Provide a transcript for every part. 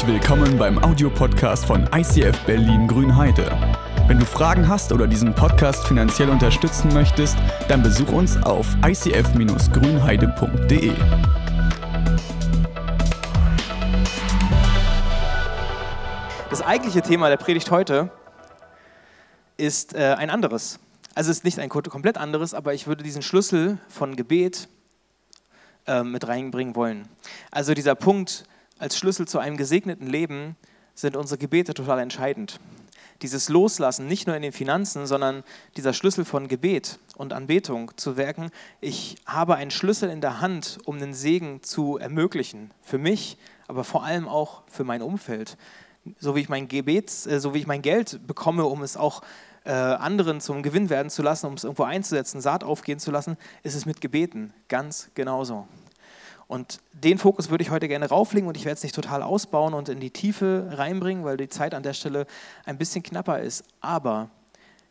Herzlich willkommen beim Audiopodcast von ICF Berlin Grünheide. Wenn du Fragen hast oder diesen Podcast finanziell unterstützen möchtest, dann besuch uns auf icf-grünheide.de. Das eigentliche Thema der Predigt heute ist äh, ein anderes. Also es ist nicht ein komplett anderes, aber ich würde diesen Schlüssel von Gebet äh, mit reinbringen wollen. Also dieser Punkt, als Schlüssel zu einem gesegneten Leben sind unsere Gebete total entscheidend. Dieses Loslassen, nicht nur in den Finanzen, sondern dieser Schlüssel von Gebet und Anbetung zu wirken. Ich habe einen Schlüssel in der Hand, um den Segen zu ermöglichen. Für mich, aber vor allem auch für mein Umfeld. So wie ich mein Gebet, äh, so wie ich mein Geld bekomme, um es auch äh, anderen zum Gewinn werden zu lassen, um es irgendwo einzusetzen, Saat aufgehen zu lassen, ist es mit Gebeten ganz genauso. Und den Fokus würde ich heute gerne rauflegen und ich werde es nicht total ausbauen und in die Tiefe reinbringen, weil die Zeit an der Stelle ein bisschen knapper ist. Aber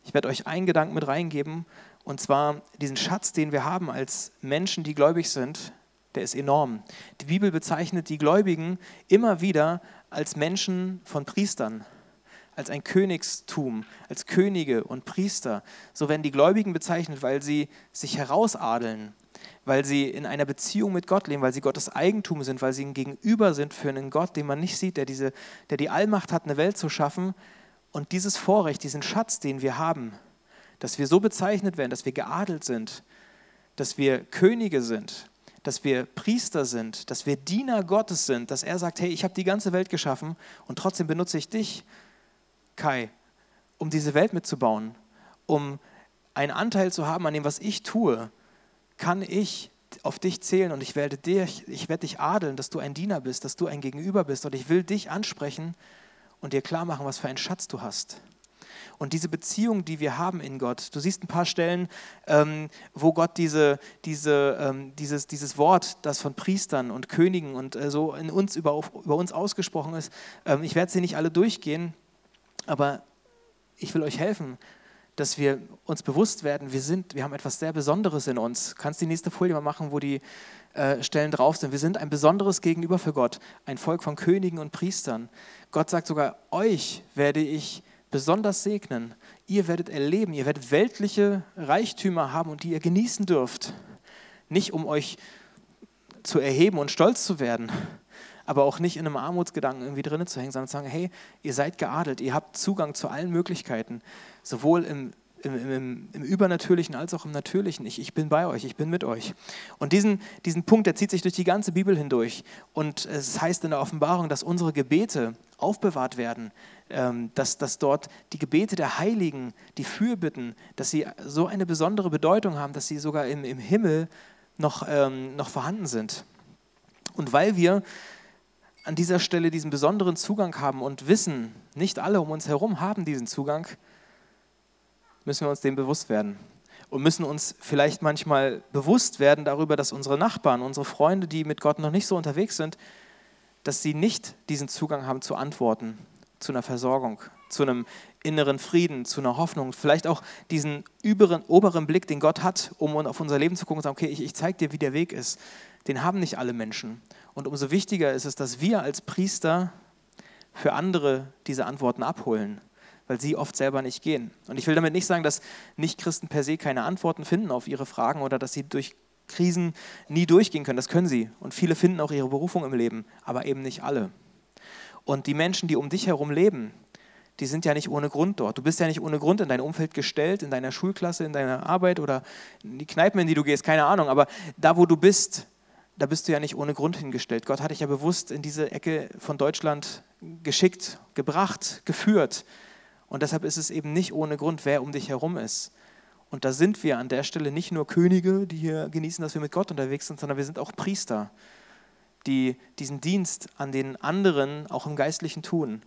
ich werde euch einen Gedanken mit reingeben und zwar diesen Schatz, den wir haben als Menschen, die gläubig sind, der ist enorm. Die Bibel bezeichnet die Gläubigen immer wieder als Menschen von Priestern, als ein Königstum, als Könige und Priester. So werden die Gläubigen bezeichnet, weil sie sich herausadeln, weil sie in einer Beziehung mit Gott leben, weil sie Gottes Eigentum sind, weil sie ein Gegenüber sind für einen Gott, den man nicht sieht, der, diese, der die Allmacht hat, eine Welt zu schaffen. Und dieses Vorrecht, diesen Schatz, den wir haben, dass wir so bezeichnet werden, dass wir geadelt sind, dass wir Könige sind, dass wir Priester sind, dass wir Diener Gottes sind, dass er sagt, hey, ich habe die ganze Welt geschaffen und trotzdem benutze ich dich, Kai, um diese Welt mitzubauen, um einen Anteil zu haben an dem, was ich tue, kann ich auf dich zählen und ich werde dich, ich werde dich adeln, dass du ein Diener bist, dass du ein Gegenüber bist und ich will dich ansprechen und dir klar machen, was für einen Schatz du hast. Und diese Beziehung, die wir haben in Gott, du siehst ein paar Stellen, ähm, wo Gott diese, diese, ähm, dieses, dieses Wort, das von Priestern und Königen und äh, so in uns über, über uns ausgesprochen ist, ähm, ich werde sie nicht alle durchgehen, aber ich will euch helfen, dass wir uns bewusst werden, wir, sind, wir haben etwas sehr Besonderes in uns. Kannst die nächste Folie mal machen, wo die äh, Stellen drauf sind. Wir sind ein besonderes Gegenüber für Gott, ein Volk von Königen und Priestern. Gott sagt sogar, euch werde ich besonders segnen. Ihr werdet erleben, ihr werdet weltliche Reichtümer haben und die ihr genießen dürft. Nicht um euch zu erheben und stolz zu werden, aber auch nicht in einem Armutsgedanken irgendwie drin zu hängen, sondern zu sagen, hey, ihr seid geadelt, ihr habt Zugang zu allen Möglichkeiten, sowohl im, im, im, im Übernatürlichen als auch im Natürlichen. Ich, ich bin bei euch, ich bin mit euch. Und diesen, diesen Punkt, der zieht sich durch die ganze Bibel hindurch. Und es heißt in der Offenbarung, dass unsere Gebete aufbewahrt werden, ähm, dass, dass dort die Gebete der Heiligen, die Fürbitten, dass sie so eine besondere Bedeutung haben, dass sie sogar im, im Himmel noch, ähm, noch vorhanden sind. Und weil wir an dieser Stelle diesen besonderen Zugang haben und wissen, nicht alle um uns herum haben diesen Zugang, müssen wir uns dem bewusst werden. Und müssen uns vielleicht manchmal bewusst werden darüber, dass unsere Nachbarn, unsere Freunde, die mit Gott noch nicht so unterwegs sind, dass sie nicht diesen Zugang haben zu Antworten, zu einer Versorgung, zu einem inneren Frieden, zu einer Hoffnung, vielleicht auch diesen überen, oberen Blick, den Gott hat, um auf unser Leben zu gucken und zu sagen, okay, ich, ich zeige dir, wie der Weg ist. Den haben nicht alle Menschen. Und umso wichtiger ist es, dass wir als Priester für andere diese Antworten abholen, weil sie oft selber nicht gehen. Und ich will damit nicht sagen, dass Nichtchristen per se keine Antworten finden auf ihre Fragen oder dass sie durch Krisen nie durchgehen können. Das können sie. Und viele finden auch ihre Berufung im Leben, aber eben nicht alle. Und die Menschen, die um dich herum leben, die sind ja nicht ohne Grund dort. Du bist ja nicht ohne Grund in dein Umfeld gestellt, in deiner Schulklasse, in deiner Arbeit oder in die Kneipen, in die du gehst, keine Ahnung. Aber da, wo du bist, da bist du ja nicht ohne Grund hingestellt. Gott hat dich ja bewusst in diese Ecke von Deutschland geschickt, gebracht, geführt. Und deshalb ist es eben nicht ohne Grund, wer um dich herum ist. Und da sind wir an der Stelle nicht nur Könige, die hier genießen, dass wir mit Gott unterwegs sind, sondern wir sind auch Priester, die diesen Dienst an den anderen auch im Geistlichen tun.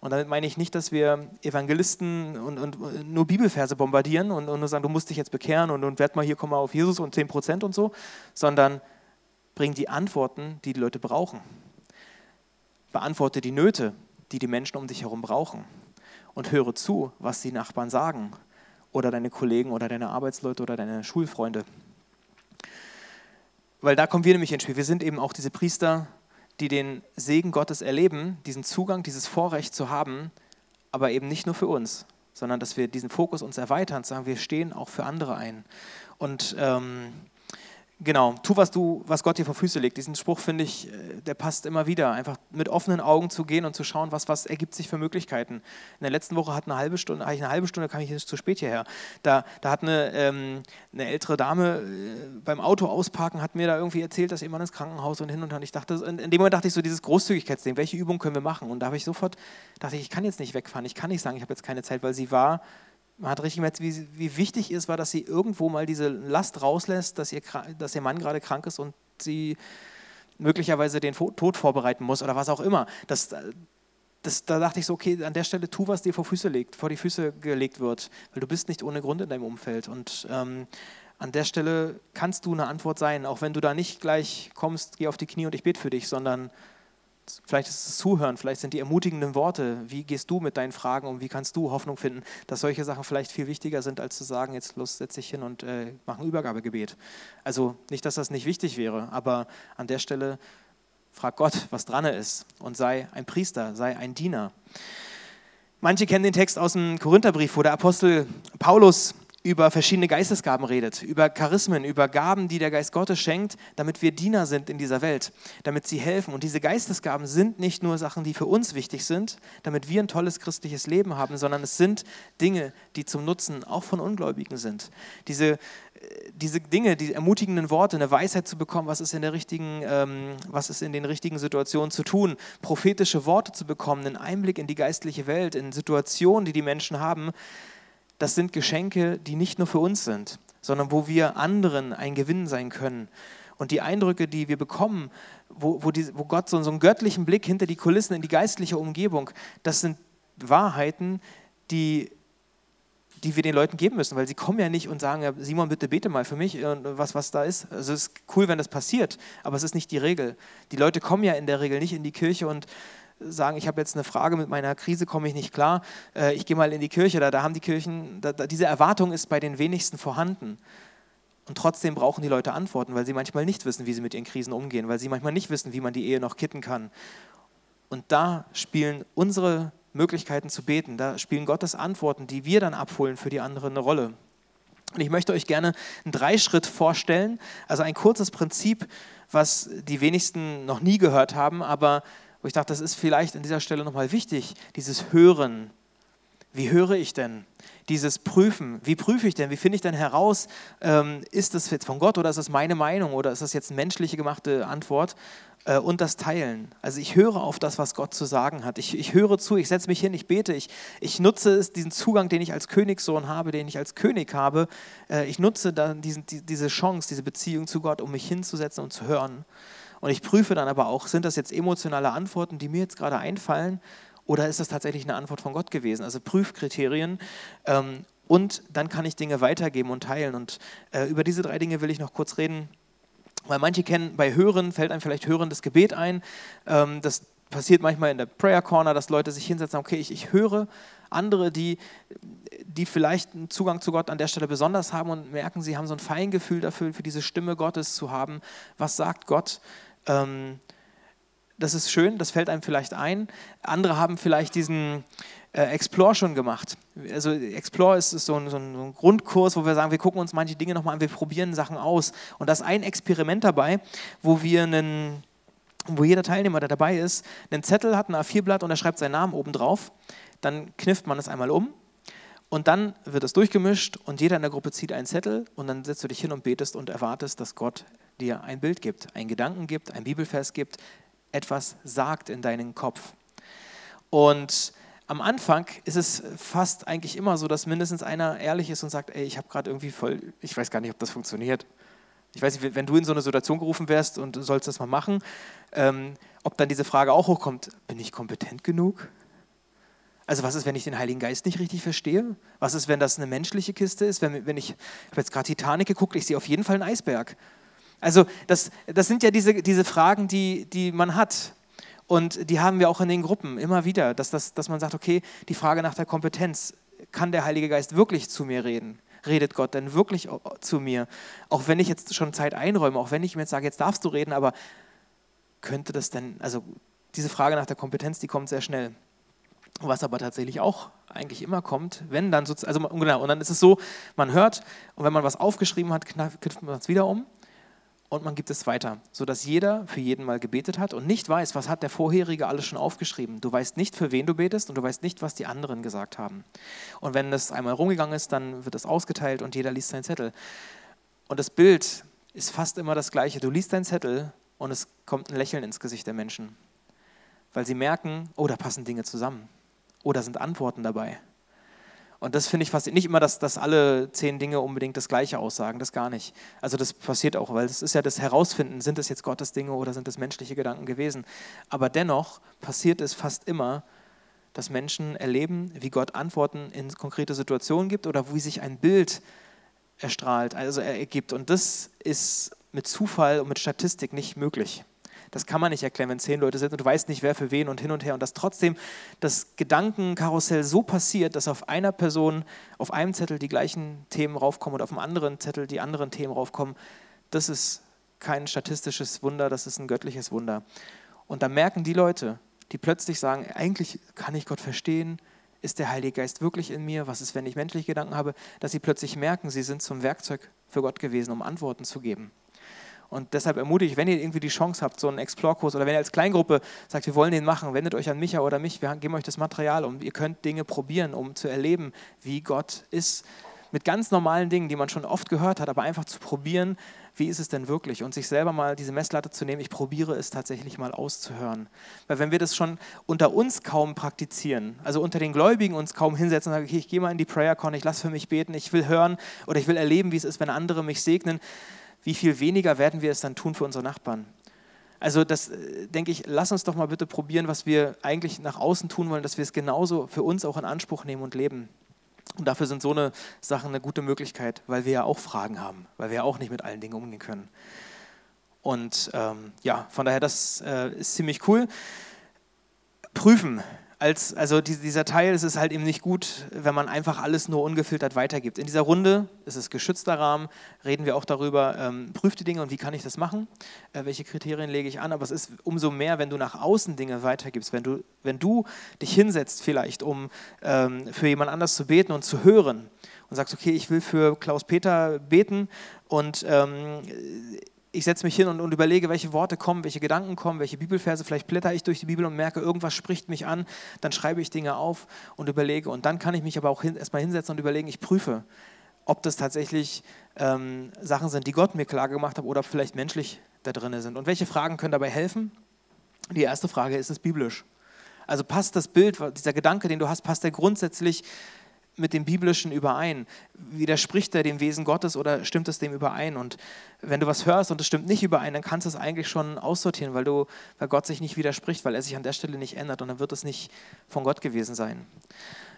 Und damit meine ich nicht, dass wir Evangelisten und, und nur Bibelverse bombardieren und, und, nur sagen, du musst dich jetzt bekehren und, und werd mal hier, komm mal auf Jesus und 10 Prozent und so, sondern bring die Antworten, die die Leute brauchen. Beantworte die Nöte, die die Menschen um dich herum brauchen. Und höre zu, was die Nachbarn sagen oder deine Kollegen oder deine Arbeitsleute oder deine Schulfreunde. Weil da kommen wir nämlich ins Spiel. Wir sind eben auch diese Priester, die den Segen Gottes erleben, diesen Zugang, dieses Vorrecht zu haben, aber eben nicht nur für uns, sondern dass wir diesen Fokus uns erweitern, sagen, wir stehen auch für andere ein. Und ähm, Genau, tu, was du, was Gott dir vor Füße legt. Diesen Spruch finde ich, äh, der passt immer wieder. Einfach mit offenen Augen zu gehen und zu schauen, was, was ergibt sich für Möglichkeiten. In der letzten Woche hat eine halbe Stunde, hatte eine halbe Stunde, kam ich nicht zu spät hierher. Da, da hat eine, ähm, eine ältere Dame äh, beim Auto ausparken, hat mir da irgendwie erzählt, dass jemand ins Krankenhaus und hin und her. Ich dachte, in dem Moment dachte ich so, dieses Großzügigkeitsding, welche Übung können wir machen? Und da habe ich sofort, dachte ich, ich kann jetzt nicht wegfahren, ich kann nicht sagen, ich habe jetzt keine Zeit, weil sie war man hat richtig gemerkt, wie, wie wichtig es war, dass sie irgendwo mal diese Last rauslässt, dass ihr, dass ihr Mann gerade krank ist und sie möglicherweise den Tod vorbereiten muss oder was auch immer. Das, das, da dachte ich so, okay, an der Stelle tu, was dir vor, Füße legt, vor die Füße gelegt wird, weil du bist nicht ohne Grund in deinem Umfeld. Und ähm, an der Stelle kannst du eine Antwort sein, auch wenn du da nicht gleich kommst, geh auf die Knie und ich bete für dich, sondern vielleicht ist es Zuhören, vielleicht sind die ermutigenden Worte, wie gehst du mit deinen Fragen um, wie kannst du Hoffnung finden, dass solche Sachen vielleicht viel wichtiger sind, als zu sagen, jetzt los, setz dich hin und äh, mach ein Übergabegebet. Also nicht, dass das nicht wichtig wäre, aber an der Stelle frag Gott, was dran ist und sei ein Priester, sei ein Diener. Manche kennen den Text aus dem Korintherbrief, wo der Apostel Paulus über verschiedene Geistesgaben redet, über Charismen, über Gaben, die der Geist Gottes schenkt, damit wir Diener sind in dieser Welt, damit sie helfen. Und diese Geistesgaben sind nicht nur Sachen, die für uns wichtig sind, damit wir ein tolles christliches Leben haben, sondern es sind Dinge, die zum Nutzen auch von Ungläubigen sind. Diese, äh, diese Dinge, die ermutigenden Worte, eine Weisheit zu bekommen, was ist in der richtigen, ähm, was ist in den richtigen Situationen zu tun, prophetische Worte zu bekommen, einen Einblick in die geistliche Welt, in Situationen, die die Menschen haben, das sind Geschenke, die nicht nur für uns sind, sondern wo wir anderen ein Gewinn sein können. Und die Eindrücke, die wir bekommen, wo, wo, die, wo Gott so, einen göttlichen Blick hinter die Kulissen in die geistliche Umgebung, das sind Wahrheiten, die, die wir den Leuten geben müssen, weil sie kommen ja nicht und sagen, Simon, bitte bete mal für mich, was, was da ist. Also es ist cool, wenn das passiert, aber es ist nicht die Regel. Die Leute kommen ja in der Regel nicht in die Kirche und sagen, ich habe jetzt eine Frage mit meiner Krise, komme ich nicht klar, äh, ich gehe mal in die Kirche, da, da haben die Kirchen, da, da, diese Erwartung ist bei den wenigsten vorhanden. Und trotzdem brauchen die Leute Antworten, weil sie manchmal nicht wissen, wie sie mit ihren Krisen umgehen, weil sie manchmal nicht wissen, wie man die Ehe noch kitten kann. Und da spielen unsere Möglichkeiten zu beten, da spielen Gottes Antworten, die wir dann abholen für die anderen eine Rolle. Und ich möchte euch gerne einen Dreischritt vorstellen, also ein kurzes Prinzip, was die wenigsten noch nie gehört haben, aber wo ich dachte, das ist vielleicht an dieser Stelle nochmal wichtig, dieses Hören. Wie höre ich denn? Dieses Prüfen. Wie prüfe ich denn? Wie finde ich denn heraus, ähm, ist das jetzt von Gott oder ist das meine Meinung oder ist das jetzt eine menschliche gemachte Antwort? Äh, und das Teilen. Also ich höre auf das, was Gott zu sagen hat. Ich, ich höre zu, ich setze mich hin, ich bete, ich, ich nutze es, diesen Zugang, den ich als Königssohn habe, den ich als König habe. Äh, ich nutze dann diesen, die, diese Chance, diese Beziehung zu Gott, um mich hinzusetzen und zu hören. Und ich prüfe dann aber auch, sind das jetzt emotionale Antworten, die mir jetzt gerade einfallen, oder ist das tatsächlich eine Antwort von Gott gewesen? Also Prüfkriterien. Ähm, und dann kann ich Dinge weitergeben und teilen. Und äh, über diese drei Dinge will ich noch kurz reden. Weil manche kennen, bei Hören fällt einem vielleicht hörendes Gebet ein. Ähm, das passiert manchmal in der Prayer Corner, dass Leute sich hinsetzen, okay, ich, ich höre. Andere, die, die vielleicht einen Zugang zu Gott an der Stelle besonders haben und merken, sie haben so ein Feingefühl dafür, für diese Stimme Gottes zu haben. Was sagt Gott? Ähm, das ist schön, das fällt einem vielleicht ein. Andere haben vielleicht diesen äh, Explore schon gemacht. Also Explore ist, ist so, ein, so, ein, Grundkurs, wo wir sagen, wir gucken uns manche Dinge nochmal an, wir probieren Sachen aus. Und da ist ein Experiment dabei, wo wir einen, wo jeder Teilnehmer, der dabei ist, einen Zettel hat, ein A4-Blatt und er schreibt seinen Namen oben drauf. Dann knifft man es einmal um und dann wird es durchgemischt und jeder in der Gruppe zieht einen Zettel und dann setzt du dich hin und betest und erwartest, dass Gott dir ein Bild gibt, einen Gedanken gibt, ein Bibelvers gibt, etwas sagt in deinen Kopf. Und am Anfang ist es fast eigentlich immer so, dass mindestens einer ehrlich ist und sagt, ey, ich habe gerade irgendwie voll, ich weiß gar nicht, ob das funktioniert. Ich weiß nicht, wenn du in so eine Situation gerufen wärst und sollst das mal machen, ähm, ob dann diese Frage auch hochkommt, bin ich kompetent genug? Also was ist, wenn ich den Heiligen Geist nicht richtig verstehe? Was ist, wenn das eine menschliche Kiste ist? Wenn, wenn ich, ich habe jetzt gerade Titanic geguckt, ich sehe auf jeden Fall einen Eisberg. Also das, das sind ja diese, diese Fragen, die, die man hat. Und die haben wir auch in den Gruppen immer wieder, dass, das, dass man sagt, okay, die Frage nach der Kompetenz, kann der Heilige Geist wirklich zu mir reden? Redet Gott denn wirklich zu mir? Auch wenn ich jetzt schon Zeit einräume, auch wenn ich mir jetzt sage, jetzt darfst du reden, aber könnte das denn, also diese Frage nach der Kompetenz, die kommt sehr schnell. Was aber tatsächlich auch eigentlich immer kommt, wenn dann sozusagen, also genau, und dann ist es so, man hört und wenn man was aufgeschrieben hat, knüpft man es wieder um und man gibt es weiter, sodass jeder für jeden mal gebetet hat und nicht weiß, was hat der vorherige alles schon aufgeschrieben. Du weißt nicht, für wen du betest und du weißt nicht, was die anderen gesagt haben. Und wenn das einmal rumgegangen ist, dann wird es ausgeteilt und jeder liest seinen Zettel. Und das Bild ist fast immer das gleiche. Du liest deinen Zettel und es kommt ein Lächeln ins Gesicht der Menschen, weil sie merken, oh, da passen Dinge zusammen. Oh, da sind Antworten dabei. Und das finde ich fast nicht immer, dass, dass alle zehn Dinge unbedingt das Gleiche aussagen, das gar nicht. Also das passiert auch, weil es ist ja das Herausfinden, sind das jetzt Gottes Dinge oder sind das menschliche Gedanken gewesen. Aber dennoch passiert es fast immer, dass Menschen erleben, wie Gott Antworten in konkrete Situationen gibt oder wie sich ein Bild erstrahlt, also ergibt. Und das ist mit Zufall und mit Statistik nicht möglich. Das kann man nicht erklären, wenn zehn Leute sind und du weißt nicht, wer für wen und hin und her. Und dass trotzdem das Gedankenkarussell so passiert, dass auf einer Person, auf einem Zettel die gleichen Themen raufkommen und auf einem anderen Zettel die anderen Themen raufkommen, das ist kein statistisches Wunder, das ist ein göttliches Wunder. Und da merken die Leute, die plötzlich sagen, eigentlich kann ich Gott verstehen, ist der Heilige Geist wirklich in mir? Was ist, wenn ich menschliche Gedanken habe? Dass sie plötzlich merken, sie sind zum Werkzeug für Gott gewesen, um Antworten zu geben. Und deshalb ermutige ich, wenn ihr irgendwie die Chance habt, so einen Explore-Kurs oder wenn ihr als Kleingruppe sagt, wir wollen den machen, wendet euch an Micha oder mich, wir geben euch das Material und ihr könnt Dinge probieren, um zu erleben, wie Gott ist. Mit ganz normalen Dingen, die man schon oft gehört hat, aber einfach zu probieren, wie ist es denn wirklich? Und sich selber mal diese Messlatte zu nehmen, ich probiere es tatsächlich mal auszuhören. Weil wenn wir das schon unter uns kaum praktizieren, also unter den Gläubigen uns kaum hinsetzen und sagen, okay, ich gehe mal in die Prayer Con, ich lasse für mich beten, ich will hören oder ich will erleben, wie es ist, wenn andere mich segnen, wie viel weniger werden wir es dann tun für unsere Nachbarn? Also das äh, denke ich, lass uns doch mal bitte probieren, was wir eigentlich nach außen tun wollen, dass wir es genauso für uns auch in Anspruch nehmen und leben. Und dafür sind so eine Sachen eine gute Möglichkeit, weil wir ja auch Fragen haben, weil wir ja auch nicht mit allen Dingen umgehen können. Und ähm, ja, von daher, das äh, ist ziemlich cool. Prüfen als, also dieser Teil, es ist halt eben nicht gut, wenn man einfach alles nur ungefiltert weitergibt. In dieser Runde, es ist geschützter Rahmen, reden wir auch darüber, ähm, prüft die Dinge und wie kann ich das machen, äh, welche Kriterien lege ich an, aber es ist umso mehr, wenn du nach außen Dinge weitergibst, wenn du, wenn du dich hinsetzt vielleicht, um ähm, für jemand anders zu beten und zu hören und sagst, okay, ich will für Klaus-Peter beten und ähm, ich setze mich hin und, und, überlege, welche Worte kommen, welche Gedanken kommen, welche Bibelverse, vielleicht blätter ich durch die Bibel und merke, irgendwas spricht mich an, dann schreibe ich Dinge auf und überlege. Und dann kann ich mich aber auch hin, erstmal hinsetzen und überlegen, ich prüfe, ob das tatsächlich ähm, Sachen sind, die Gott mir klar gemacht hat oder vielleicht menschlich da drin sind. Und welche Fragen können dabei helfen? Die erste Frage ist es biblisch. Also passt das Bild, dieser Gedanke, den du hast, passt der grundsätzlich mit dem Biblischen überein? Widerspricht er dem Wesen Gottes oder stimmt es dem überein? Und wenn du was hörst und es stimmt nicht überein, dann kannst du es eigentlich schon aussortieren, weil, du, weil Gott sich nicht widerspricht, weil er sich an der Stelle nicht ändert und dann wird es nicht von Gott gewesen sein.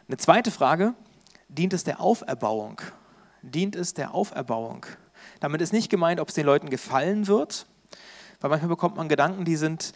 Eine zweite Frage, dient es der Auferbauung? Dient es der Auferbauung? Damit ist nicht gemeint, ob es den Leuten gefallen wird, weil manchmal bekommt man Gedanken, die sind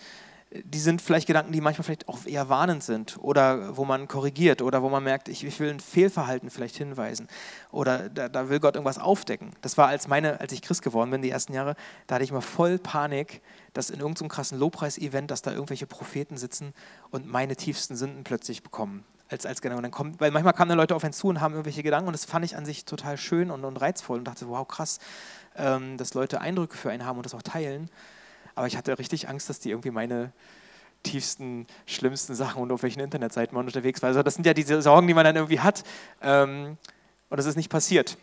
die sind vielleicht Gedanken, die manchmal vielleicht auch eher warnend sind oder wo man korrigiert oder wo man merkt, ich, ich will ein Fehlverhalten vielleicht hinweisen oder da, da, will Gott irgendwas aufdecken. Das war als meine, als ich Christ geworden bin, die ersten Jahre, da hatte ich mal voll Panik, dass in irgendeinem krassen Lobpreis-Event, dass da irgendwelche Propheten sitzen und meine tiefsten Sünden plötzlich bekommen. Als, als genau. Dann kommt, weil manchmal kamen dann Leute auf einen zu und haben irgendwelche Gedanken und das fand ich an sich total schön und, und reizvoll und dachte, wow, krass, ähm, dass Leute Eindrücke für einen haben und das auch teilen. Aber ich hatte richtig Angst, dass die irgendwie meine tiefsten, schlimmsten Sachen und auf welchen Internetseiten man unterwegs war. Also das sind ja diese Sorgen, die man dann irgendwie hat. Ähm, und das ist nicht passiert.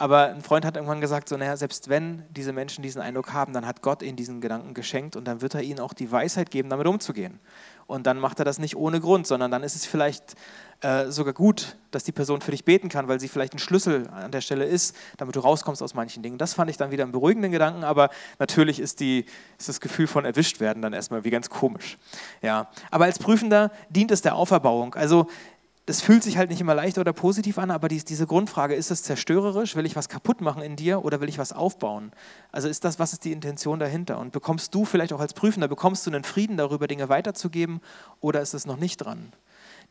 Aber ein Freund hat irgendwann gesagt, so, naja, selbst wenn diese Menschen diesen Eindruck haben, dann hat Gott ihnen diesen Gedanken geschenkt und dann wird er ihnen auch die Weisheit geben, damit umzugehen. Und dann macht er das nicht ohne Grund, sondern dann ist es vielleicht äh, sogar gut, dass die Person für dich beten kann, weil sie vielleicht ein Schlüssel an der Stelle ist, damit du rauskommst aus manchen Dingen. Das fand ich dann wieder einen beruhigenden Gedanken, aber natürlich ist, die, ist das Gefühl von erwischt werden dann erstmal wie ganz komisch. Ja. Aber als Prüfender dient es der Auferbauung. Also das fühlt sich halt nicht immer leicht oder positiv an, aber diese Grundfrage, ist es zerstörerisch? Will ich was kaputt machen in dir oder will ich was aufbauen? Also ist das, was ist die Intention dahinter? Und bekommst du vielleicht auch als Prüfender, bekommst du einen Frieden darüber, Dinge weiterzugeben oder ist es noch nicht dran?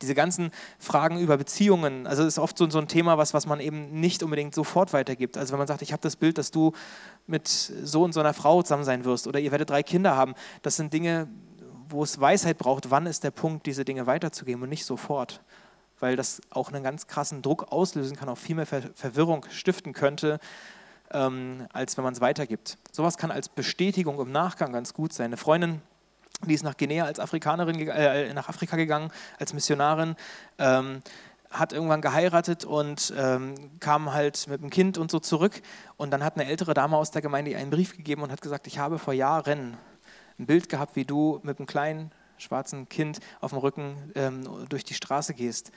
Diese ganzen Fragen über Beziehungen, also ist oft so, so ein Thema, was, was man eben nicht unbedingt sofort weitergibt. Also wenn man sagt, ich habe das Bild, dass du mit so und so einer Frau zusammen sein wirst oder ihr werdet drei Kinder haben, das sind Dinge, wo es Weisheit braucht, wann ist der Punkt, diese Dinge weiterzugeben und nicht sofort. Weil das auch einen ganz krassen Druck auslösen kann, auch viel mehr Ver Verwirrung stiften könnte, ähm, als wenn man es weitergibt. Sowas kann als Bestätigung im Nachgang ganz gut sein. Eine Freundin, die ist nach Guinea als Afrikanerin, äh, nach Afrika gegangen, als Missionarin, ähm, hat irgendwann geheiratet und ähm, kam halt mit dem Kind und so zurück. Und dann hat eine ältere Dame aus der Gemeinde ihr einen Brief gegeben und hat gesagt, ich habe vor Jahren ein Bild gehabt, wie du mit einem kleinen schwarzen Kind auf dem Rücken ähm, durch die Straße gehst.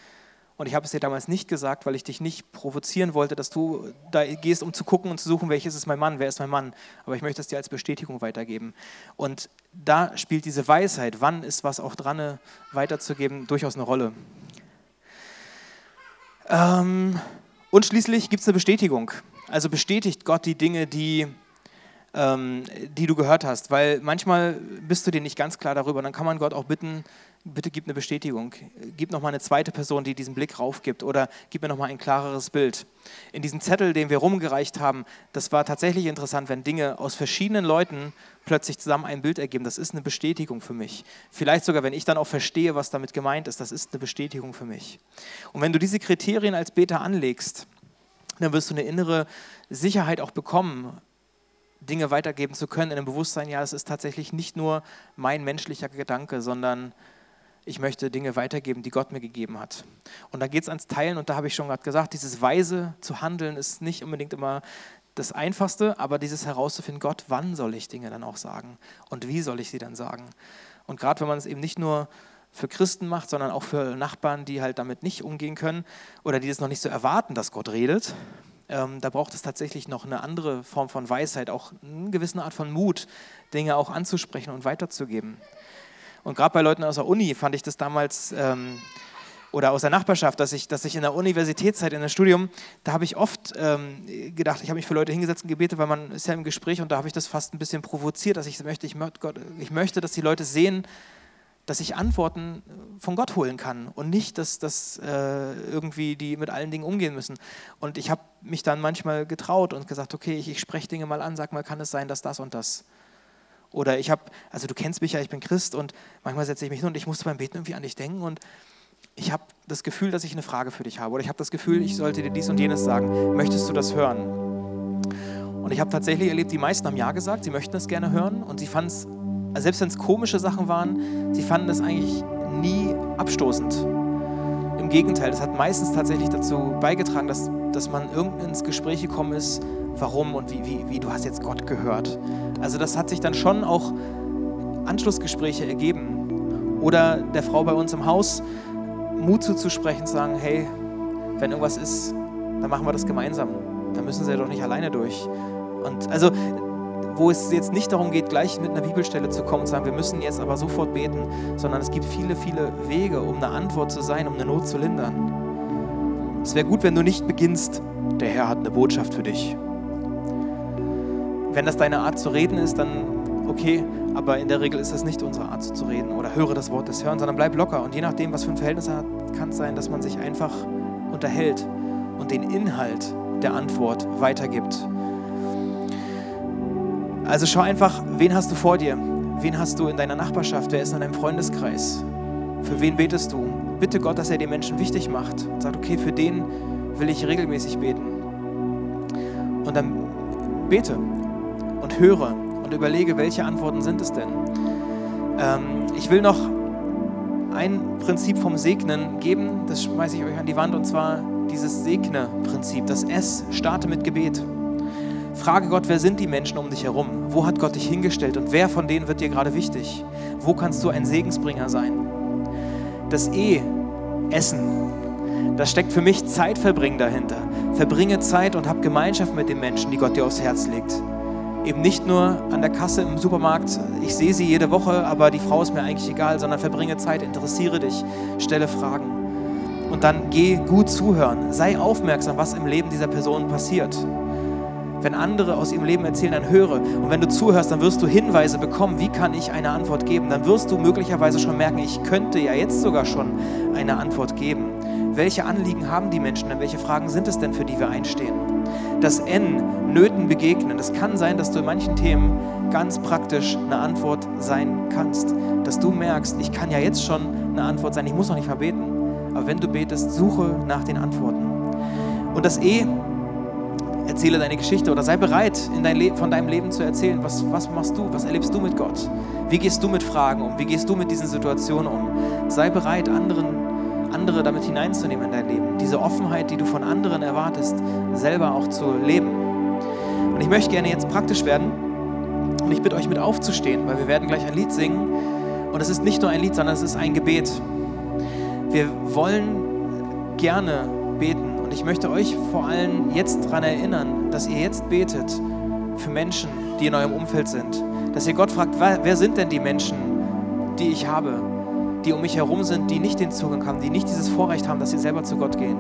Und ich habe es dir damals nicht gesagt, weil ich dich nicht provozieren wollte, dass du da gehst, um zu gucken und zu suchen, welches ist mein Mann, wer ist mein Mann. Aber ich möchte es dir als Bestätigung weitergeben. Und da spielt diese Weisheit, wann ist was auch dran, weiterzugeben, durchaus eine Rolle. Ähm, und schließlich gibt es eine Bestätigung. Also bestätigt Gott die Dinge, die ähm, die du gehört hast, weil manchmal bist du dir nicht ganz klar darüber. Dann kann man Gott auch bitten, bitte gib eine Bestätigung, gib noch mal eine zweite Person, die diesen Blick raufgibt oder gib mir noch mal ein klareres Bild. In diesem Zettel, den wir rumgereicht haben, das war tatsächlich interessant, wenn Dinge aus verschiedenen Leuten plötzlich zusammen ein Bild ergeben. Das ist eine Bestätigung für mich. Vielleicht sogar, wenn ich dann auch verstehe, was damit gemeint ist, das ist eine Bestätigung für mich. Und wenn du diese Kriterien als Beter anlegst, dann wirst du eine innere Sicherheit auch bekommen, Dinge weitergeben zu können in dem Bewusstsein, ja, es ist tatsächlich nicht nur mein menschlicher Gedanke, sondern ich möchte Dinge weitergeben, die Gott mir gegeben hat. Und da geht es ans Teilen und da habe ich schon gerade gesagt, dieses Weise zu handeln ist nicht unbedingt immer das Einfachste, aber dieses herauszufinden, Gott, wann soll ich Dinge dann auch sagen und wie soll ich sie dann sagen. Und gerade wenn man es eben nicht nur für Christen macht, sondern auch für Nachbarn, die halt damit nicht umgehen können oder die es noch nicht so erwarten, dass Gott redet, ähm, da braucht es tatsächlich noch eine andere Form von Weisheit, auch eine gewisse Art von Mut, Dinge auch anzusprechen und weiterzugeben. Und gerade bei Leuten aus der Uni fand ich das damals, ähm, oder aus der Nachbarschaft, dass ich, dass ich in der Universitätszeit, in der Studium, da habe ich oft ähm, gedacht, ich habe mich für Leute hingesetzt und gebetet, weil man ist ja im Gespräch und da habe ich das fast ein bisschen provoziert, dass ich möchte, ich, Gott, ich möchte, dass die Leute sehen, dass ich Antworten von Gott holen kann und nicht, dass, dass äh, irgendwie die mit allen Dingen umgehen müssen. Und ich habe mich dann manchmal getraut und gesagt, okay, ich, ich spreche Dinge mal an, sag mal, kann es sein, dass das und das. Oder ich habe, also du kennst mich ja, ich bin Christ und manchmal setze ich mich hin und ich musste beim Beten irgendwie an dich denken und ich habe das Gefühl, dass ich eine Frage für dich habe oder ich habe das Gefühl, ich sollte dir dies und jenes sagen. Möchtest du das hören? Und ich habe tatsächlich erlebt, die meisten haben Ja gesagt, sie möchten es gerne hören und sie fanden es also selbst wenn es komische Sachen waren, sie fanden das eigentlich nie abstoßend. Im Gegenteil, das hat meistens tatsächlich dazu beigetragen, dass, dass man irgendwie ins Gespräch gekommen ist, warum und wie, wie, wie du hast jetzt Gott gehört. Also das hat sich dann schon auch Anschlussgespräche ergeben. Oder der Frau bei uns im Haus Mut zuzusprechen, zu sagen, hey, wenn irgendwas ist, dann machen wir das gemeinsam. Da müssen sie ja doch nicht alleine durch. Und also wo es jetzt nicht darum geht, gleich mit einer Bibelstelle zu kommen und zu sagen, wir müssen jetzt aber sofort beten, sondern es gibt viele, viele Wege, um eine Antwort zu sein, um eine Not zu lindern. Es wäre gut, wenn du nicht beginnst, der Herr hat eine Botschaft für dich. Wenn das deine Art zu reden ist, dann okay, aber in der Regel ist das nicht unsere Art zu reden oder höre das Wort des Hören, sondern bleib locker und je nachdem, was für ein Verhältnis er hat, kann es sein, dass man sich einfach unterhält und den Inhalt der Antwort weitergibt. Also schau einfach, wen hast du vor dir? Wen hast du in deiner Nachbarschaft? Wer ist in deinem Freundeskreis? Für wen betest du? Bitte Gott, dass er den Menschen wichtig macht und sagt, okay, für den will ich regelmäßig beten. Und dann bete und höre und überlege, welche Antworten sind es denn. Ähm, ich will noch ein Prinzip vom Segnen geben, das schmeiße ich euch an die Wand, und zwar dieses Segne-Prinzip. Das S, starte mit Gebet. Frage Gott, wer sind die Menschen um dich herum? Wo hat Gott dich hingestellt und wer von denen wird dir gerade wichtig? Wo kannst du ein Segensbringer sein? Das E, Essen, das steckt für mich Zeitverbringen dahinter. Verbringe Zeit und hab Gemeinschaft mit den Menschen, die Gott dir aufs Herz legt. Eben nicht nur an der Kasse im Supermarkt, ich sehe sie jede Woche, aber die Frau ist mir eigentlich egal, sondern verbringe Zeit, interessiere dich, stelle Fragen. Und dann geh gut zuhören, sei aufmerksam, was im Leben dieser Person passiert wenn andere aus ihrem Leben erzählen, dann höre. Und wenn du zuhörst, dann wirst du Hinweise bekommen, wie kann ich eine Antwort geben. Dann wirst du möglicherweise schon merken, ich könnte ja jetzt sogar schon eine Antwort geben. Welche Anliegen haben die Menschen denn? Welche Fragen sind es denn, für die wir einstehen? Das N, Nöten begegnen. Es kann sein, dass du in manchen Themen ganz praktisch eine Antwort sein kannst. Dass du merkst, ich kann ja jetzt schon eine Antwort sein, ich muss noch nicht mal beten. Aber wenn du betest, suche nach den Antworten. Und das E, erzähle deine Geschichte oder sei bereit, in dein von deinem Leben zu erzählen. Was, was machst du? Was erlebst du mit Gott? Wie gehst du mit Fragen um? Wie gehst du mit diesen Situationen um? Sei bereit, anderen, andere damit hineinzunehmen in dein Leben. Diese Offenheit, die du von anderen erwartest, selber auch zu leben. Und ich möchte gerne jetzt praktisch werden und ich bitte euch mit aufzustehen, weil wir werden gleich ein Lied singen. Und es ist nicht nur ein Lied, sondern es ist ein Gebet. Wir wollen gerne beten und ich möchte euch vor allem jetzt daran erinnern, dass ihr jetzt betet für Menschen, die in eurem Umfeld sind. Dass ihr Gott fragt, wer sind denn die Menschen, die ich habe, die um mich herum sind, die nicht den Zugang haben, die nicht dieses Vorrecht haben, dass sie selber zu Gott gehen.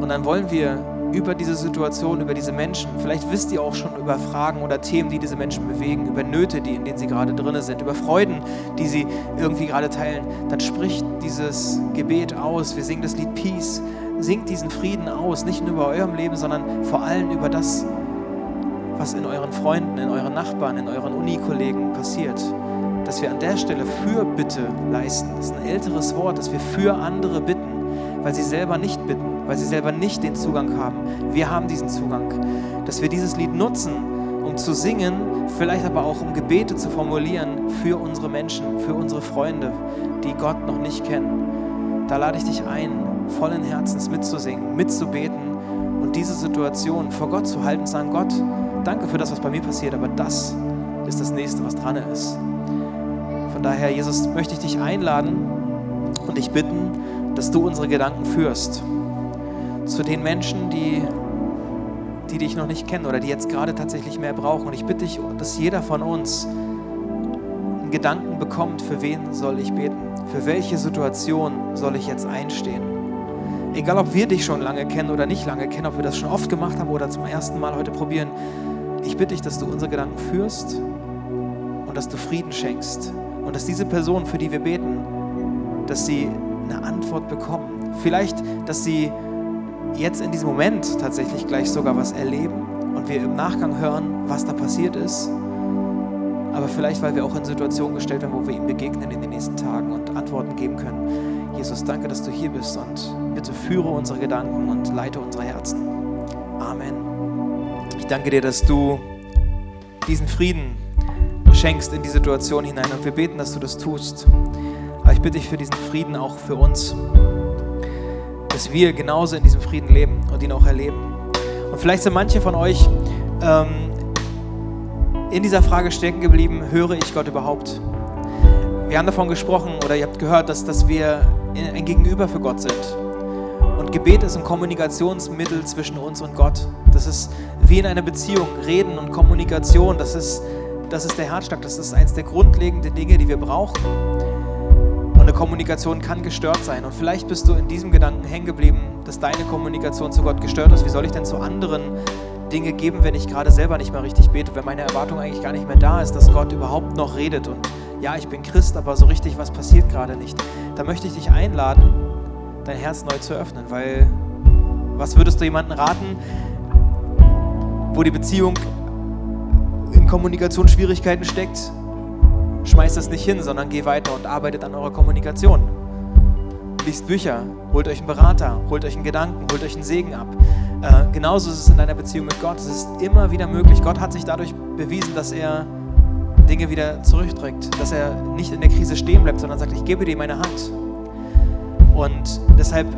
Und dann wollen wir über diese Situation, über diese Menschen, vielleicht wisst ihr auch schon über Fragen oder Themen, die diese Menschen bewegen, über Nöte, die, in denen sie gerade drin sind, über Freuden, die sie irgendwie gerade teilen, dann spricht dieses Gebet aus. Wir singen das Lied Peace singt diesen Frieden aus, nicht nur über eurem Leben, sondern vor allem über das, was in euren Freunden, in euren Nachbarn, in euren Unikollegen passiert. Dass wir an der Stelle Fürbitte leisten. Das ist ein älteres Wort, dass wir für andere bitten, weil sie selber nicht bitten, weil sie selber nicht den Zugang haben. Wir haben diesen Zugang. Dass wir dieses Lied nutzen, um zu singen, vielleicht aber auch um Gebete zu formulieren für unsere Menschen, für unsere Freunde, die Gott noch nicht kennen. Da lade ich dich ein, vollen Herzens mitzusingen, mitzubeten und diese Situation vor Gott zu halten und sagen, Gott, danke für das, was bei mir passiert, aber das ist das nächste, was dran ist. Von daher, Jesus, möchte ich dich einladen und dich bitten, dass du unsere Gedanken führst zu den Menschen, die, die dich noch nicht kennen oder die jetzt gerade tatsächlich mehr brauchen. Und ich bitte dich, dass jeder von uns einen Gedanken bekommt, für wen soll ich beten? Für welche Situation soll ich jetzt einstehen? Egal, ob wir dich schon lange kennen oder nicht lange kennen, ob wir das schon oft gemacht haben oder zum ersten Mal heute probieren, ich bitte dich, dass du unsere Gedanken führst und dass du Frieden schenkst und dass diese Person, für die wir beten, dass sie eine Antwort bekommen. Vielleicht, dass sie jetzt in diesem Moment tatsächlich gleich sogar was erleben und wir im Nachgang hören, was da passiert ist. Aber vielleicht, weil wir auch in Situationen gestellt werden, wo wir ihm begegnen in den nächsten Tagen und Antworten geben können. Jesus, danke, dass du hier bist und bitte führe unsere Gedanken und leite unsere Herzen. Amen. Ich danke dir, dass du diesen Frieden schenkst in die Situation hinein und wir beten, dass du das tust. Aber ich bitte dich für diesen Frieden auch für uns, dass wir genauso in diesem Frieden leben und ihn auch erleben. Und vielleicht sind manche von euch ähm, in dieser Frage stecken geblieben, höre ich Gott überhaupt? Wir haben davon gesprochen oder ihr habt gehört, dass, dass wir ein Gegenüber für Gott sind. Und Gebet ist ein Kommunikationsmittel zwischen uns und Gott. Das ist wie in einer Beziehung, Reden und Kommunikation, das ist, das ist der Herzschlag, das ist eines der grundlegenden Dinge, die wir brauchen. Und eine Kommunikation kann gestört sein. Und vielleicht bist du in diesem Gedanken hängen geblieben, dass deine Kommunikation zu Gott gestört ist. Wie soll ich denn zu anderen Dinge geben, wenn ich gerade selber nicht mehr richtig bete, wenn meine Erwartung eigentlich gar nicht mehr da ist, dass Gott überhaupt noch redet und ja, ich bin Christ, aber so richtig was passiert gerade nicht. Da möchte ich dich einladen, dein Herz neu zu öffnen, weil was würdest du jemandem raten, wo die Beziehung in Kommunikationsschwierigkeiten steckt? Schmeißt das nicht hin, sondern geh weiter und arbeitet an eurer Kommunikation. Liest Bücher, holt euch einen Berater, holt euch einen Gedanken, holt euch einen Segen ab. Äh, genauso ist es in deiner Beziehung mit Gott. Es ist immer wieder möglich. Gott hat sich dadurch bewiesen, dass er Dinge wieder zurückdrückt, dass er nicht in der Krise stehen bleibt, sondern sagt, ich gebe dir meine Hand. Und deshalb,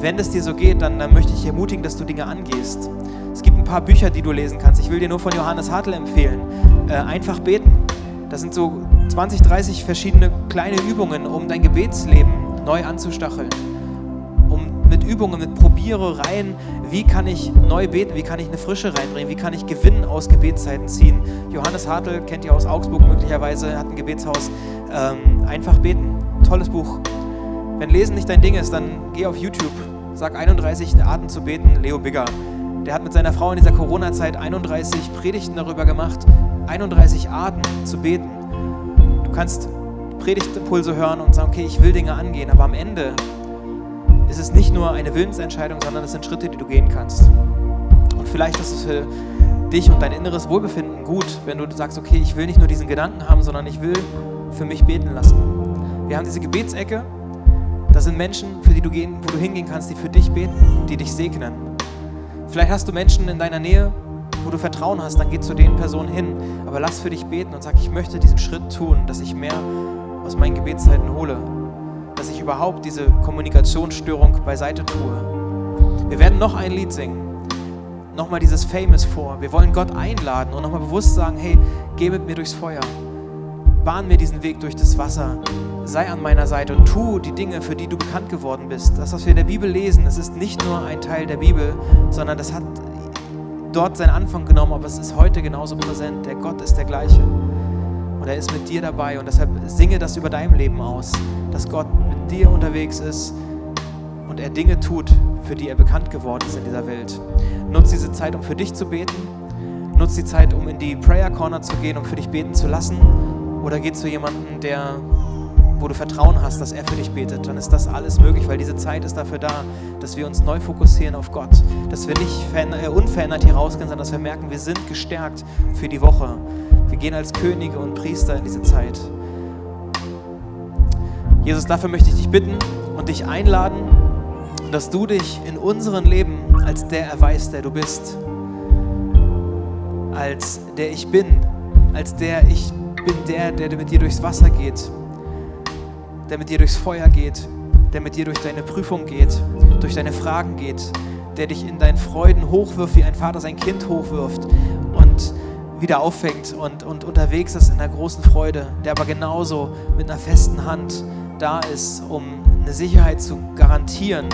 wenn es dir so geht, dann, dann möchte ich dich ermutigen, dass du Dinge angehst. Es gibt ein paar Bücher, die du lesen kannst. Ich will dir nur von Johannes Hartl empfehlen. Äh, einfach beten. Das sind so 20, 30 verschiedene kleine Übungen, um dein Gebetsleben neu anzustacheln mit Übungen, mit Probierereien, wie kann ich neu beten, wie kann ich eine Frische reinbringen, wie kann ich Gewinn aus Gebetszeiten ziehen. Johannes Hartl, kennt ihr aus Augsburg möglicherweise, hat ein Gebetshaus. Ähm, einfach beten, tolles Buch. Wenn Lesen nicht dein Ding ist, dann geh auf YouTube, sag 31 Arten zu beten, Leo Bigger. Der hat mit seiner Frau in dieser Corona-Zeit 31 Predigten darüber gemacht, 31 Arten zu beten. Du kannst Predigtimpulse hören und sagen, okay, ich will Dinge angehen, aber am Ende ist es nicht nur eine Willensentscheidung, sondern es sind Schritte, die du gehen kannst. Und vielleicht ist es für dich und dein inneres Wohlbefinden gut, wenn du sagst, okay, ich will nicht nur diesen Gedanken haben, sondern ich will für mich beten lassen. Wir haben diese Gebetsecke. Das sind Menschen, für die du gehen, wo du hingehen kannst, die für dich beten, die dich segnen. Vielleicht hast du Menschen in deiner Nähe, wo du Vertrauen hast, dann geh zu den Personen hin. Aber lass für dich beten und sag, ich möchte diesen Schritt tun, dass ich mehr aus meinen Gebetszeiten hole. Dass ich überhaupt diese Kommunikationsstörung beiseite tue. Wir werden noch ein Lied singen nochmal dieses Famous vor. Wir wollen Gott einladen und nochmal bewusst sagen, hey, geh mit mir durchs Feuer. Bahn mir diesen Weg durch das Wasser. Sei an meiner Seite und tu die Dinge, für die du bekannt geworden bist. Das, was wir in der Bibel lesen, das ist nicht nur ein Teil der Bibel, sondern das hat dort seinen Anfang genommen, aber es ist heute genauso präsent. Der Gott ist der gleiche. Und er ist mit dir dabei. Und deshalb singe das über deinem Leben aus, dass Gott dir unterwegs ist und er Dinge tut, für die er bekannt geworden ist in dieser Welt. Nutz diese Zeit, um für dich zu beten. Nutz die Zeit, um in die Prayer Corner zu gehen, um für dich beten zu lassen. Oder geh zu jemandem, der, wo du Vertrauen hast, dass er für dich betet. Dann ist das alles möglich, weil diese Zeit ist dafür da, dass wir uns neu fokussieren auf Gott. Dass wir nicht äh, unverändert hier rausgehen, sondern dass wir merken, wir sind gestärkt für die Woche. Wir gehen als Könige und Priester in diese Zeit. Jesus, dafür möchte ich dich bitten und dich einladen, dass du dich in unserem Leben als der erweist, der du bist. Als der ich bin. Als der ich bin, der, der mit dir durchs Wasser geht. Der mit dir durchs Feuer geht. Der mit dir durch deine Prüfung geht. Durch deine Fragen geht. Der dich in deinen Freuden hochwirft, wie ein Vater sein Kind hochwirft. Und wieder auffängt und, und unterwegs ist in einer großen Freude, der aber genauso mit einer festen Hand da ist, um eine Sicherheit zu garantieren,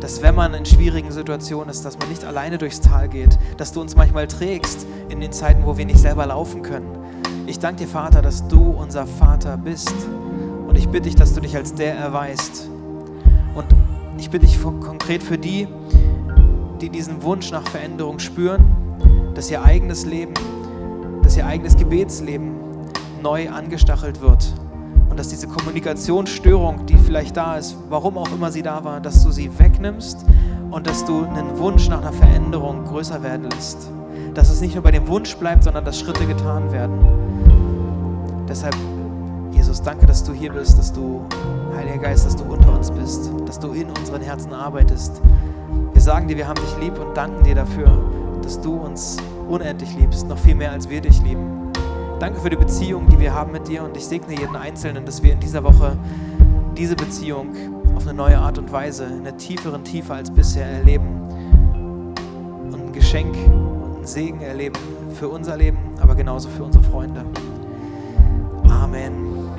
dass wenn man in schwierigen Situationen ist, dass man nicht alleine durchs Tal geht, dass du uns manchmal trägst in den Zeiten, wo wir nicht selber laufen können. Ich danke dir, Vater, dass du unser Vater bist. Und ich bitte dich, dass du dich als der erweist. Und ich bitte dich konkret für die, die diesen Wunsch nach Veränderung spüren, dass ihr eigenes Leben, dass ihr eigenes Gebetsleben neu angestachelt wird dass diese Kommunikationsstörung, die vielleicht da ist, warum auch immer sie da war, dass du sie wegnimmst und dass du einen Wunsch nach einer Veränderung größer werden lässt. Dass es nicht nur bei dem Wunsch bleibt, sondern dass Schritte getan werden. Deshalb, Jesus, danke, dass du hier bist, dass du, Heiliger Geist, dass du unter uns bist, dass du in unseren Herzen arbeitest. Wir sagen dir, wir haben dich lieb und danken dir dafür, dass du uns unendlich liebst, noch viel mehr als wir dich lieben. Danke für die Beziehung, die wir haben mit dir und ich segne jeden Einzelnen, dass wir in dieser Woche diese Beziehung auf eine neue Art und Weise, in einer tieferen Tiefe als bisher erleben und ein Geschenk und ein Segen erleben für unser Leben, aber genauso für unsere Freunde. Amen.